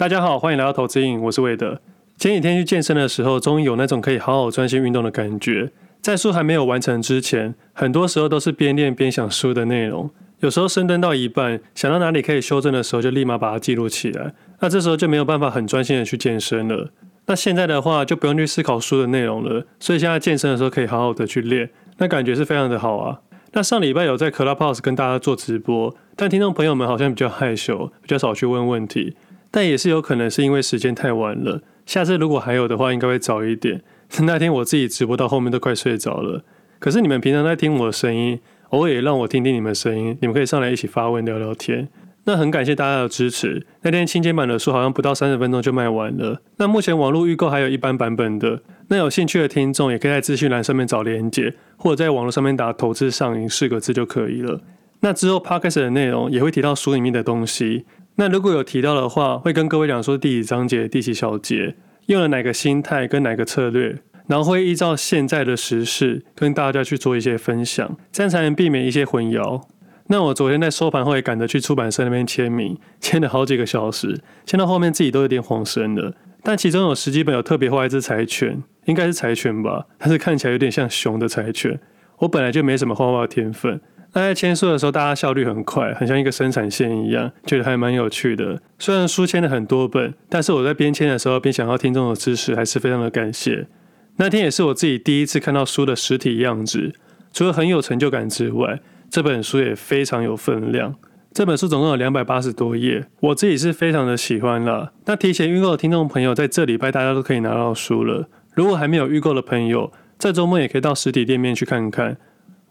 大家好，欢迎来到投资瘾，我是魏德。前几天去健身的时候，终于有那种可以好好专心运动的感觉。在书还没有完成之前，很多时候都是边练边想书的内容。有时候深蹲到一半，想到哪里可以修正的时候，就立马把它记录起来。那这时候就没有办法很专心的去健身了。那现在的话，就不用去思考书的内容了。所以现在健身的时候，可以好好的去练，那感觉是非常的好啊。那上礼拜有在 Clubhouse 跟大家做直播，但听众朋友们好像比较害羞，比较少去问问题。但也是有可能是因为时间太晚了，下次如果还有的话，应该会早一点。那天我自己直播到后面都快睡着了，可是你们平常在听我的声音，偶尔也让我听听你们声音，你们可以上来一起发问聊聊天。那很感谢大家的支持。那天清简版的书好像不到三十分钟就卖完了。那目前网络预购还有一般版本的，那有兴趣的听众也可以在资讯栏上面找连接，或者在网络上面打“投资上瘾”四个字就可以了。那之后 Podcast 的内容也会提到书里面的东西。那如果有提到的话，会跟各位讲说第几章节、第几小节用了哪个心态跟哪个策略，然后会依照现在的时事跟大家去做一些分享，这样才能避免一些混淆。那我昨天在收盘后也赶着去出版社那边签名，签了好几个小时，签到后面自己都有点恍神了。但其中有十几本有特别画一只柴犬，应该是柴犬吧，但是看起来有点像熊的柴犬。我本来就没什么画画天分。那在签书的时候，大家效率很快，很像一个生产线一样，觉得还蛮有趣的。虽然书签了很多本，但是我在边签的时候边想要听众的支持，还是非常的感谢。那天也是我自己第一次看到书的实体样子，除了很有成就感之外，这本书也非常有分量。这本书总共有两百八十多页，我自己是非常的喜欢了。那提前预购的听众朋友，在这礼拜大家都可以拿到书了。如果还没有预购的朋友，在周末也可以到实体店面去看看。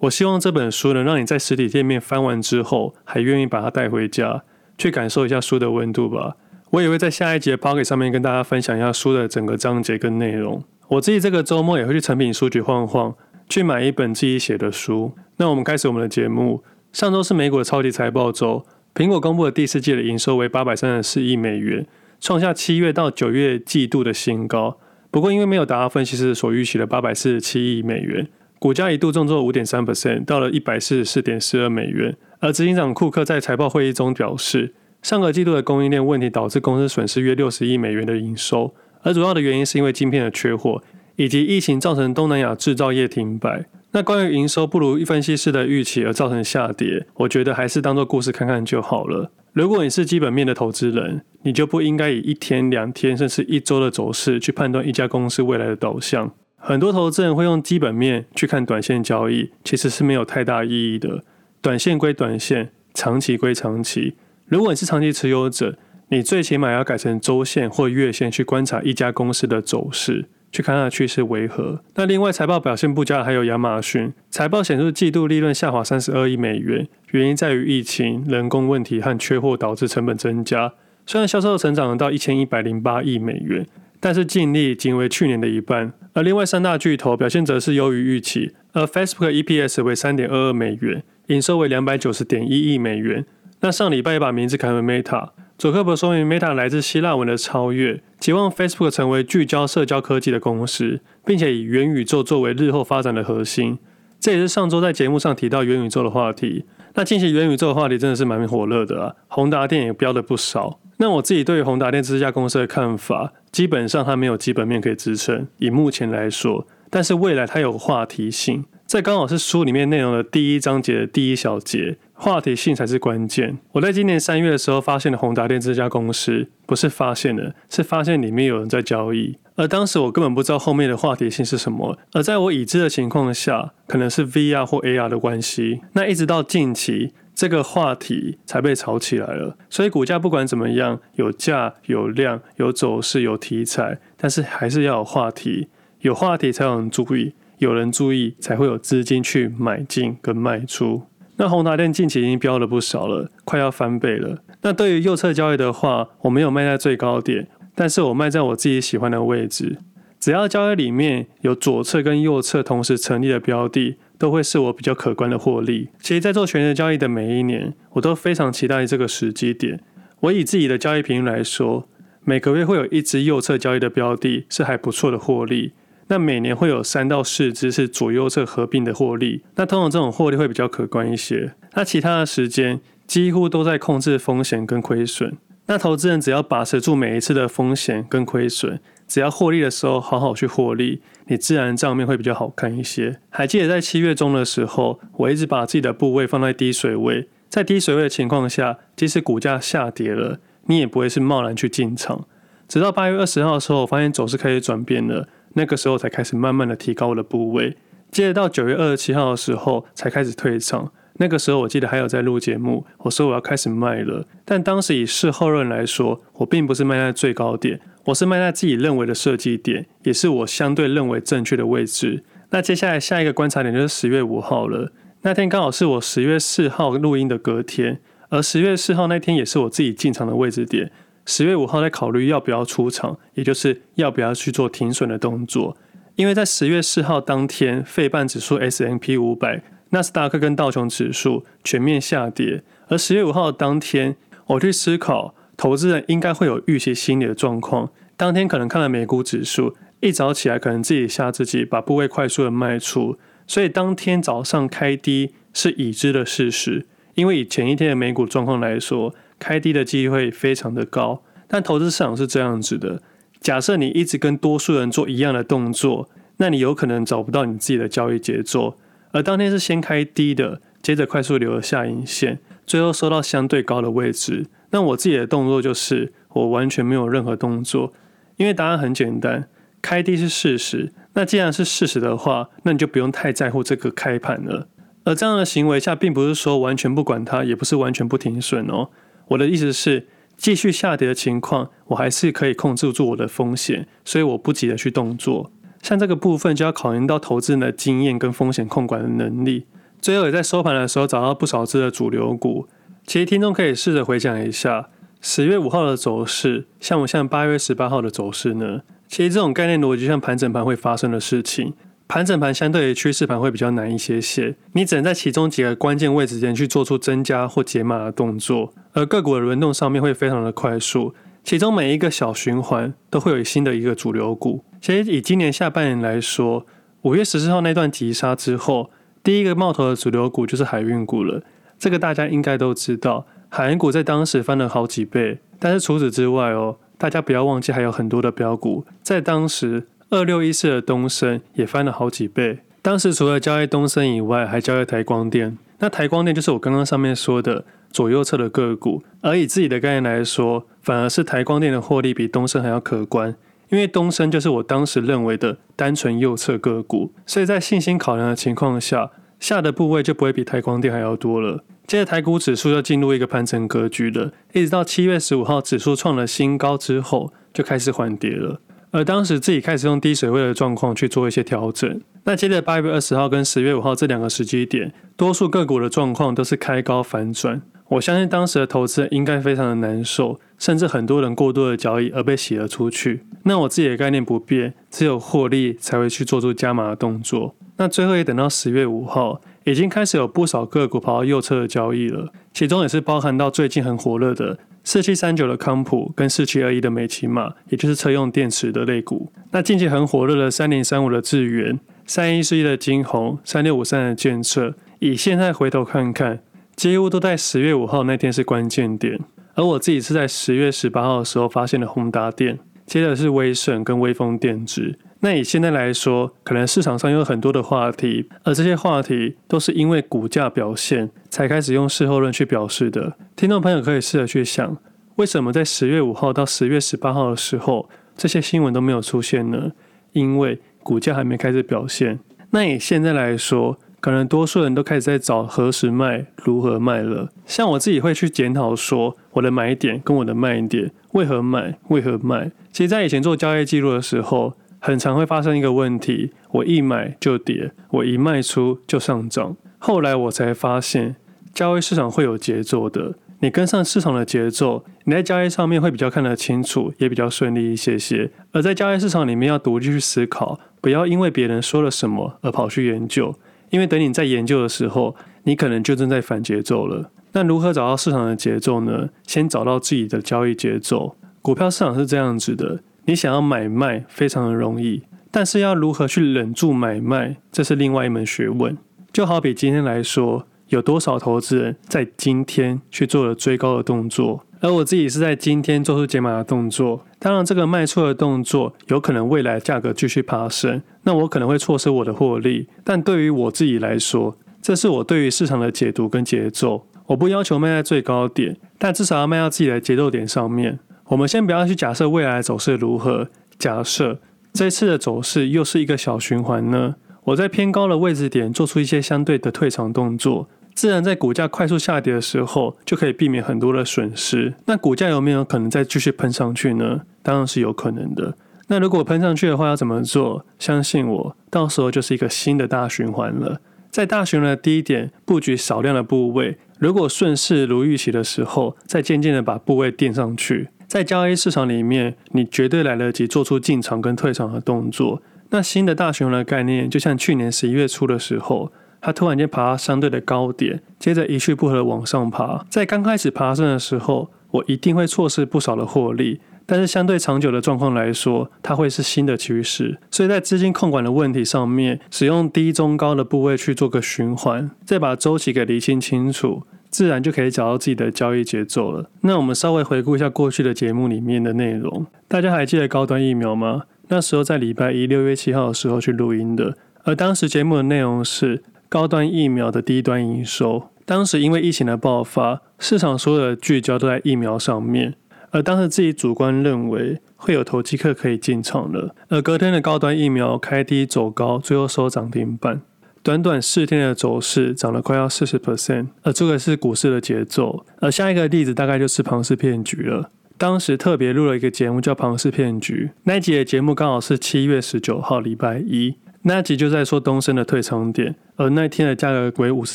我希望这本书能让你在实体店面翻完之后，还愿意把它带回家，去感受一下书的温度吧。我也会在下一集的 p o c k e t 上面跟大家分享一下书的整个章节跟内容。我自己这个周末也会去成品书局晃晃，去买一本自己写的书。那我们开始我们的节目。上周是美股的超级财报周，苹果公布的第四季的营收为八百三十四亿美元，创下七月到九月季度的新高。不过因为没有达到分析师所预期的八百四十七亿美元。股价一度重挫五点三 percent，到了一百四十四点四二美元。而执行长库克在财报会议中表示，上个季度的供应链问题导致公司损失约六十亿美元的营收，而主要的原因是因为晶片的缺货，以及疫情造成东南亚制造业停摆。那关于营收不如分析师的预期而造成下跌，我觉得还是当做故事看看就好了。如果你是基本面的投资人，你就不应该以一天、两天甚至一周的走势去判断一家公司未来的导向。很多投资人会用基本面去看短线交易，其实是没有太大意义的。短线归短线，长期归长期。如果你是长期持有者，你最起码要改成周线或月线去观察一家公司的走势，去看它的趋势为何。那另外财报表现不佳的还有亚马逊，财报显示季度利润下滑三十二亿美元，原因在于疫情、人工问题和缺货导致成本增加。虽然销售成长到一千一百零八亿美元。但是净利仅为去年的一半，而另外三大巨头表现则是优于预期。而 Facebook EPS 为三点二二美元，营收为两百九十点一亿美元。那上礼拜也把名字改为 Meta。佐克伯说明 Meta 来自希腊文的超越，期望 Facebook 成为聚焦社交科技的公司，并且以元宇宙作为日后发展的核心。这也是上周在节目上提到元宇宙的话题。那近期元宇宙的话题真的是蛮火热的啊，宏达电也飙了不少。那我自己对于宏达电这家公司的看法，基本上它没有基本面可以支撑，以目前来说，但是未来它有话题性，这刚好是书里面内容的第一章节的第一小节，话题性才是关键。我在今年三月的时候发现了宏达电这家公司，不是发现了，是发现里面有人在交易，而当时我根本不知道后面的话题性是什么，而在我已知的情况下，可能是 VR 或 AR 的关系，那一直到近期。这个话题才被炒起来了，所以股价不管怎么样，有价有量有走势有题材，但是还是要有话题，有话题才有人注意，有人注意才会有资金去买进跟卖出。那宏达电近期已经飙了不少了，快要翻倍了。那对于右侧交易的话，我没有卖在最高点，但是我卖在我自己喜欢的位置。只要交易里面有左侧跟右侧同时成立的标的。都会是我比较可观的获利。其实，在做权值交易的每一年，我都非常期待这个时机点。我以自己的交易频率来说，每个月会有一支右侧交易的标的，是还不错的获利。那每年会有三到四支是左右侧合并的获利。那通常这种获利会比较可观一些。那其他的时间几乎都在控制风险跟亏损。那投资人只要把持住每一次的风险跟亏损，只要获利的时候好好去获利，你自然账面会比较好看一些。还记得在七月中的时候，我一直把自己的部位放在低水位，在低水位的情况下，即使股价下跌了，你也不会是贸然去进场。直到八月二十号的时候，我发现走势开始转变了，那个时候才开始慢慢的提高我的部位。接着到九月二十七号的时候，才开始退场。那个时候我记得还有在录节目，我说我要开始卖了，但当时以事后论来说，我并不是卖在最高点，我是卖在自己认为的设计点，也是我相对认为正确的位置。那接下来下一个观察点就是十月五号了，那天刚好是我十月四号录音的隔天，而十月四号那天也是我自己进场的位置点。十月五号在考虑要不要出场，也就是要不要去做停损的动作，因为在十月四号当天，费半指数 S&P 五百。纳斯达克跟道琼指数全面下跌，而十月五号当天，我去思考，投资人应该会有预期心理的状况。当天可能看了美股指数，一早起来可能自己吓自己，把部位快速的卖出，所以当天早上开低是已知的事实。因为以前一天的美股状况来说，开低的机会非常的高。但投资市场是这样子的，假设你一直跟多数人做一样的动作，那你有可能找不到你自己的交易节奏。而当天是先开低的，接着快速留了下影线，最后收到相对高的位置。那我自己的动作就是，我完全没有任何动作，因为答案很简单，开低是事实。那既然是事实的话，那你就不用太在乎这个开盘了。而这样的行为下，并不是说完全不管它，也不是完全不停损哦。我的意思是，继续下跌的情况，我还是可以控制住我的风险，所以我不急着去动作。像这个部分就要考验到投资人的经验跟风险控管的能力。最后也在收盘的时候找到不少只的主流股。其实听众可以试着回想一下十月五号的走势，像不像八月十八号的走势呢？其实这种概念逻辑像盘整盘会发生的事情。盘整盘相对于趋势盘会比较难一些些，你只能在其中几个关键位置间去做出增加或解码的动作，而个股的轮动上面会非常的快速。其中每一个小循环都会有新的一个主流股。其实以今年下半年来说，五月十四号那段急杀之后，第一个冒头的主流股就是海运股了。这个大家应该都知道，海运股在当时翻了好几倍。但是除此之外哦，大家不要忘记还有很多的标股，在当时二六一四的东升也翻了好几倍。当时除了交易东升以外，还交易台光电。那台光电就是我刚刚上面说的。左右侧的个股，而以自己的概念来说，反而是台光电的获利比东升还要可观，因为东升就是我当时认为的单纯右侧个股，所以在信心考量的情况下，下的部位就不会比台光电还要多了。接着台股指数就进入一个盘整格局了，一直到七月十五号指数创了新高之后，就开始缓跌了。而当时自己开始用低水位的状况去做一些调整。那接着八月二十号跟十月五号这两个时机点，多数个股的状况都是开高反转。我相信当时的投资人应该非常的难受，甚至很多人过多的交易而被洗了出去。那我自己的概念不变，只有获利才会去做出加码的动作。那最后也等到十月五号，已经开始有不少个股跑到右侧的交易了，其中也是包含到最近很火热的四七三九的康普跟四七二一的美琪玛，也就是车用电池的类股。那近期很火热的三零三五的智原、三一四一的晶宏、三六五三的建设，以现在回头看看。几乎都在十月五号那天是关键点，而我自己是在十月十八号的时候发现了宏达电，接着是威盛跟威锋电子。那以现在来说，可能市场上有很多的话题，而这些话题都是因为股价表现才开始用事后论去表示的。听众朋友可以试着去想，为什么在十月五号到十月十八号的时候，这些新闻都没有出现呢？因为股价还没开始表现。那以现在来说，可能多数人都开始在找何时卖、如何卖了。像我自己会去检讨说，我的买点跟我的卖点为何买、为何卖。其实，在以前做交易记录的时候，很常会发生一个问题：我一买就跌，我一卖出就上涨。后来我才发现，交易市场会有节奏的。你跟上市场的节奏，你在交易上面会比较看得清楚，也比较顺利一些些。而在交易市场里面，要独立去思考，不要因为别人说了什么而跑去研究。因为等你在研究的时候，你可能就正在反节奏了。那如何找到市场的节奏呢？先找到自己的交易节奏。股票市场是这样子的，你想要买卖非常的容易，但是要如何去忍住买卖，这是另外一门学问。就好比今天来说，有多少投资人在今天去做了追高的动作，而我自己是在今天做出减码的动作。当然，这个卖出的动作有可能未来价格继续爬升，那我可能会错失我的获利。但对于我自己来说，这是我对于市场的解读跟节奏。我不要求卖在最高点，但至少要卖到自己的节奏点上面。我们先不要去假设未来走势如何，假设这次的走势又是一个小循环呢？我在偏高的位置点做出一些相对的退场动作。自然在股价快速下跌的时候，就可以避免很多的损失。那股价有没有可能再继续喷上去呢？当然是有可能的。那如果喷上去的话，要怎么做？相信我，到时候就是一个新的大循环了。在大循环的低点布局少量的部位，如果顺势如预期的时候，再渐渐的把部位垫上去。在交易市场里面，你绝对来得及做出进场跟退场的动作。那新的大循环的概念，就像去年十一月初的时候。它突然间爬到相对的高点，接着一去不回往上爬。在刚开始爬升的时候，我一定会错失不少的获利。但是相对长久的状况来说，它会是新的趋势。所以在资金控管的问题上面，使用低、中、高的部位去做个循环，再把周期给厘清清楚，自然就可以找到自己的交易节奏了。那我们稍微回顾一下过去的节目里面的内容，大家还记得高端疫苗吗？那时候在礼拜一六月七号的时候去录音的，而当时节目的内容是。高端疫苗的低端营收，当时因为疫情的爆发，市场所有的聚焦都在疫苗上面，而当时自己主观认为会有投机客可以进场了，而隔天的高端疫苗开低走高，最后收涨停板，短短四天的走势涨了快要四十 percent，而这个是股市的节奏。而下一个例子大概就是庞氏骗局了，当时特别录了一个节目叫庞氏骗局，那一集的节目刚好是七月十九号礼拜一。那集就在说东升的退场点，而那天的价格为五十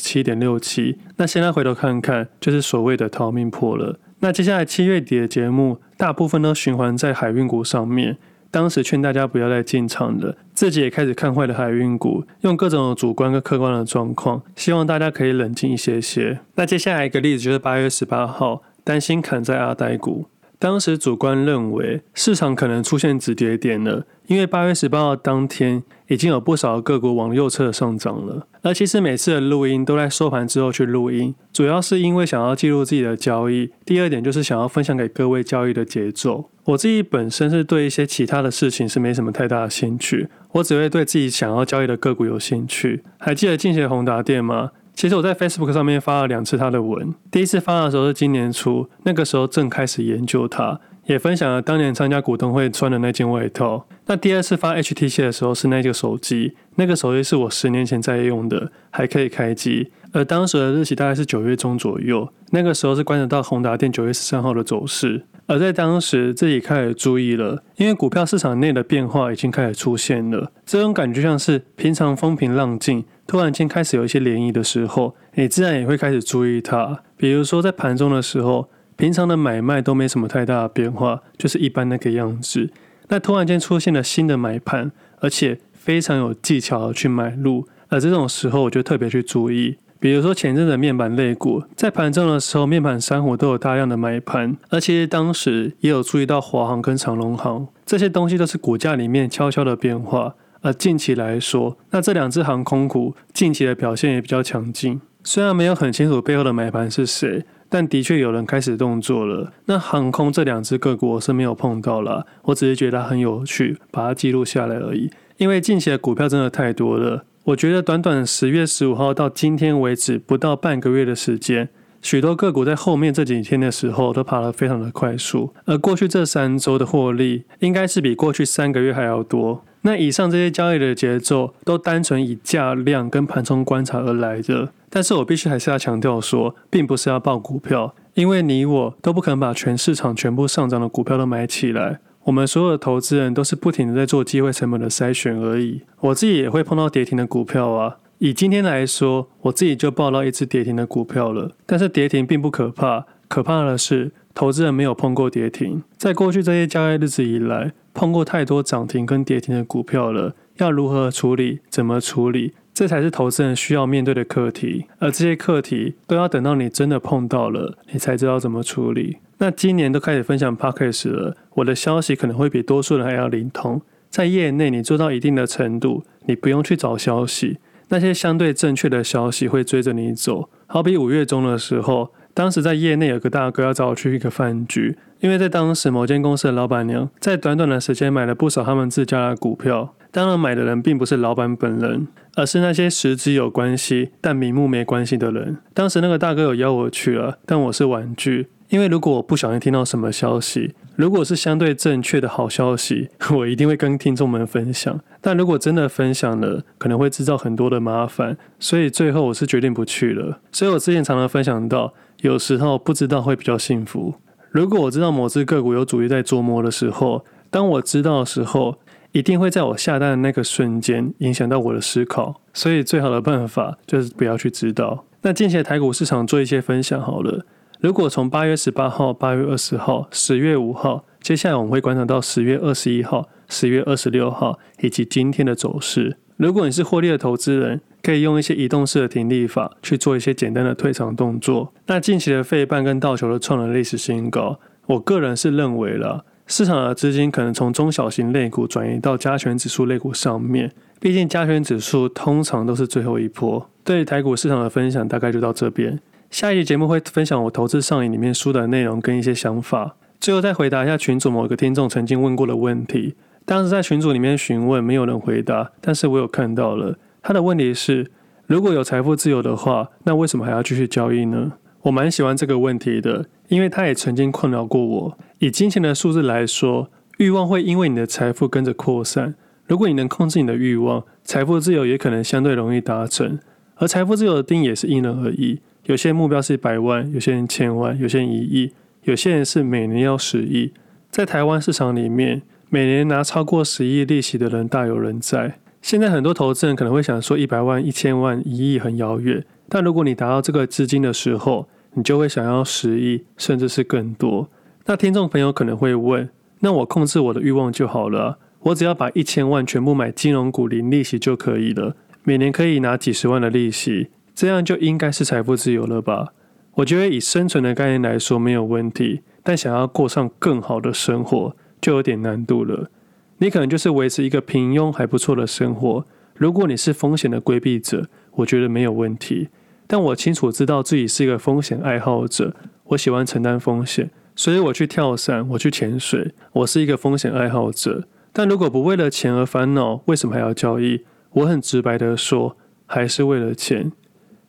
七点六七。那现在回头看看，就是所谓的逃命破了。那接下来七月底的节目，大部分都循环在海运股上面。当时劝大家不要再进场了，自己也开始看坏的海运股，用各种主观跟客观的状况，希望大家可以冷静一些些。那接下来一个例子就是八月十八号，担心砍在阿呆股。当时主观认为市场可能出现止跌点了，因为八月十八号当天已经有不少个股往右侧上涨了。而其实每次的录音都在收盘之后去录音，主要是因为想要记录自己的交易。第二点就是想要分享给各位交易的节奏。我自己本身是对一些其他的事情是没什么太大的兴趣，我只会对自己想要交易的个股有兴趣。还记得近期的宏达电吗？其实我在 Facebook 上面发了两次他的文，第一次发的时候是今年初，那个时候正开始研究它，也分享了当年参加股东会穿的那件外套。那第二次发 HTC 的时候是那个手机，那个手机是我十年前在用的，还可以开机，而当时的日期大概是九月中左右，那个时候是观察到宏达电九月十三号的走势。而在当时，自己开始注意了，因为股票市场内的变化已经开始出现了。这种感觉像是平常风平浪静，突然间开始有一些涟漪的时候，你自然也会开始注意它。比如说在盘中的时候，平常的买卖都没什么太大的变化，就是一般那个样子。那突然间出现了新的买盘，而且非常有技巧的去买入，而这种时候我就特别去注意。比如说前阵子面板类股在盘中的时候，面板三虎都有大量的买盘，而其实当时也有注意到华航跟长隆航这些东西都是股价里面悄悄的变化。而近期来说，那这两只航空股近期的表现也比较强劲，虽然没有很清楚背后的买盘是谁，但的确有人开始动作了。那航空这两只个股我是没有碰到啦，我只是觉得很有趣，把它记录下来而已。因为近期的股票真的太多了。我觉得短短十月十五号到今天为止，不到半个月的时间，许多个股在后面这几天的时候都爬得非常的快速，而过去这三周的获利应该是比过去三个月还要多。那以上这些交易的节奏都单纯以价量跟盘中观察而来的，但是我必须还是要强调说，并不是要抱股票，因为你我都不可能把全市场全部上涨的股票都买起来。我们所有的投资人都是不停的在做机会成本的筛选而已。我自己也会碰到跌停的股票啊。以今天来说，我自己就报到一只跌停的股票了。但是跌停并不可怕，可怕的是投资人没有碰过跌停。在过去这些交易日子以来，碰过太多涨停跟跌停的股票了。要如何处理？怎么处理？这才是投资人需要面对的课题。而这些课题都要等到你真的碰到了，你才知道怎么处理。那今年都开始分享 Podcast 了，我的消息可能会比多数人还要灵通。在业内，你做到一定的程度，你不用去找消息，那些相对正确的消息会追着你走。好比五月中的时候，当时在业内有个大哥要找我去一个饭局，因为在当时某间公司的老板娘在短短的时间买了不少他们自家的股票。当然，买的人并不是老板本人，而是那些实质有关系但名目没关系的人。当时那个大哥有邀我去了，但我是婉拒，因为如果我不小心听到什么消息，如果是相对正确的好消息，我一定会跟听众们分享。但如果真的分享了，可能会制造很多的麻烦，所以最后我是决定不去了。所以我之前常常分享到，有时候不知道会比较幸福。如果我知道某只个股有主力在琢磨的时候，当我知道的时候，一定会在我下单的那个瞬间影响到我的思考，所以最好的办法就是不要去知道。那近期的台股市场做一些分享好了。如果从八月十八号、八月二十号、十月五号，接下来我们会观察到十月二十一号、十月二十六号以及今天的走势。如果你是获利的投资人，可以用一些移动式的停利法去做一些简单的退场动作。那近期的费半跟道球都创了历史新高，我个人是认为了。市场的资金可能从中小型类股转移到加权指数类股上面，毕竟加权指数通常都是最后一波。对台股市场的分享大概就到这边，下一集节目会分享我投资上瘾里面书的内容跟一些想法，最后再回答一下群组某个听众曾经问过的问题。当时在群组里面询问，没有人回答，但是我有看到了他的问题是：如果有财富自由的话，那为什么还要继续交易呢？我蛮喜欢这个问题的，因为它也曾经困扰过我。以金钱的数字来说，欲望会因为你的财富跟着扩散。如果你能控制你的欲望，财富自由也可能相对容易达成。而财富自由的定义也是因人而异，有些目标是百万，有些人千万，有些人一亿，有些人是每年要十亿。在台湾市场里面，每年拿超过十亿利息的人大有人在。现在很多投资人可能会想说，一百万、一千万、一亿很遥远。但如果你达到这个资金的时候，你就会想要十亿，甚至是更多。那听众朋友可能会问：那我控制我的欲望就好了，我只要把一千万全部买金融股零利息就可以了，每年可以拿几十万的利息，这样就应该是财富自由了吧？我觉得以生存的概念来说没有问题，但想要过上更好的生活就有点难度了。你可能就是维持一个平庸还不错的生活。如果你是风险的规避者，我觉得没有问题。但我清楚知道自己是一个风险爱好者，我喜欢承担风险，所以我去跳伞，我去潜水，我是一个风险爱好者。但如果不为了钱而烦恼，为什么还要交易？我很直白的说，还是为了钱。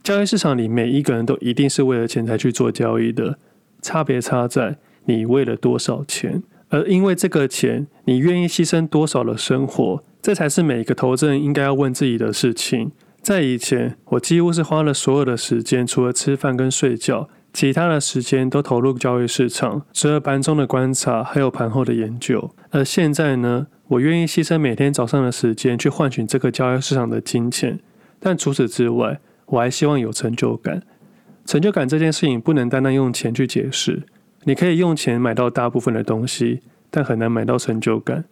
交易市场里每一个人都一定是为了钱才去做交易的，差别差在你为了多少钱，而因为这个钱，你愿意牺牲多少的生活，这才是每一个投资人应该要问自己的事情。在以前，我几乎是花了所有的时间，除了吃饭跟睡觉，其他的时间都投入交易市场，除了盘中的观察，还有盘后的研究。而现在呢，我愿意牺牲每天早上的时间去换取这个交易市场的金钱，但除此之外，我还希望有成就感。成就感这件事情不能单单用钱去解释，你可以用钱买到大部分的东西，但很难买到成就感。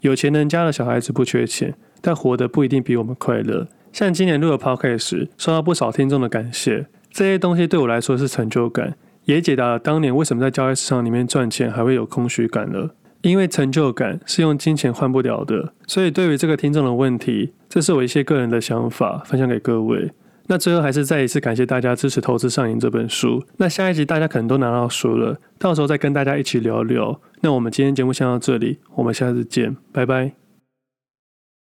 有钱人家的小孩子不缺钱，但活得不一定比我们快乐。像今年录了 Podcast 时，收到不少听众的感谢，这些东西对我来说是成就感，也解答了当年为什么在交易市场里面赚钱还会有空虚感了。因为成就感是用金钱换不了的，所以对于这个听众的问题，这是我一些个人的想法，分享给各位。那最后还是再一次感谢大家支持《投资上瘾》这本书。那下一集大家可能都拿到书了，到时候再跟大家一起聊聊。那我们今天节目先到这里，我们下次见，拜拜。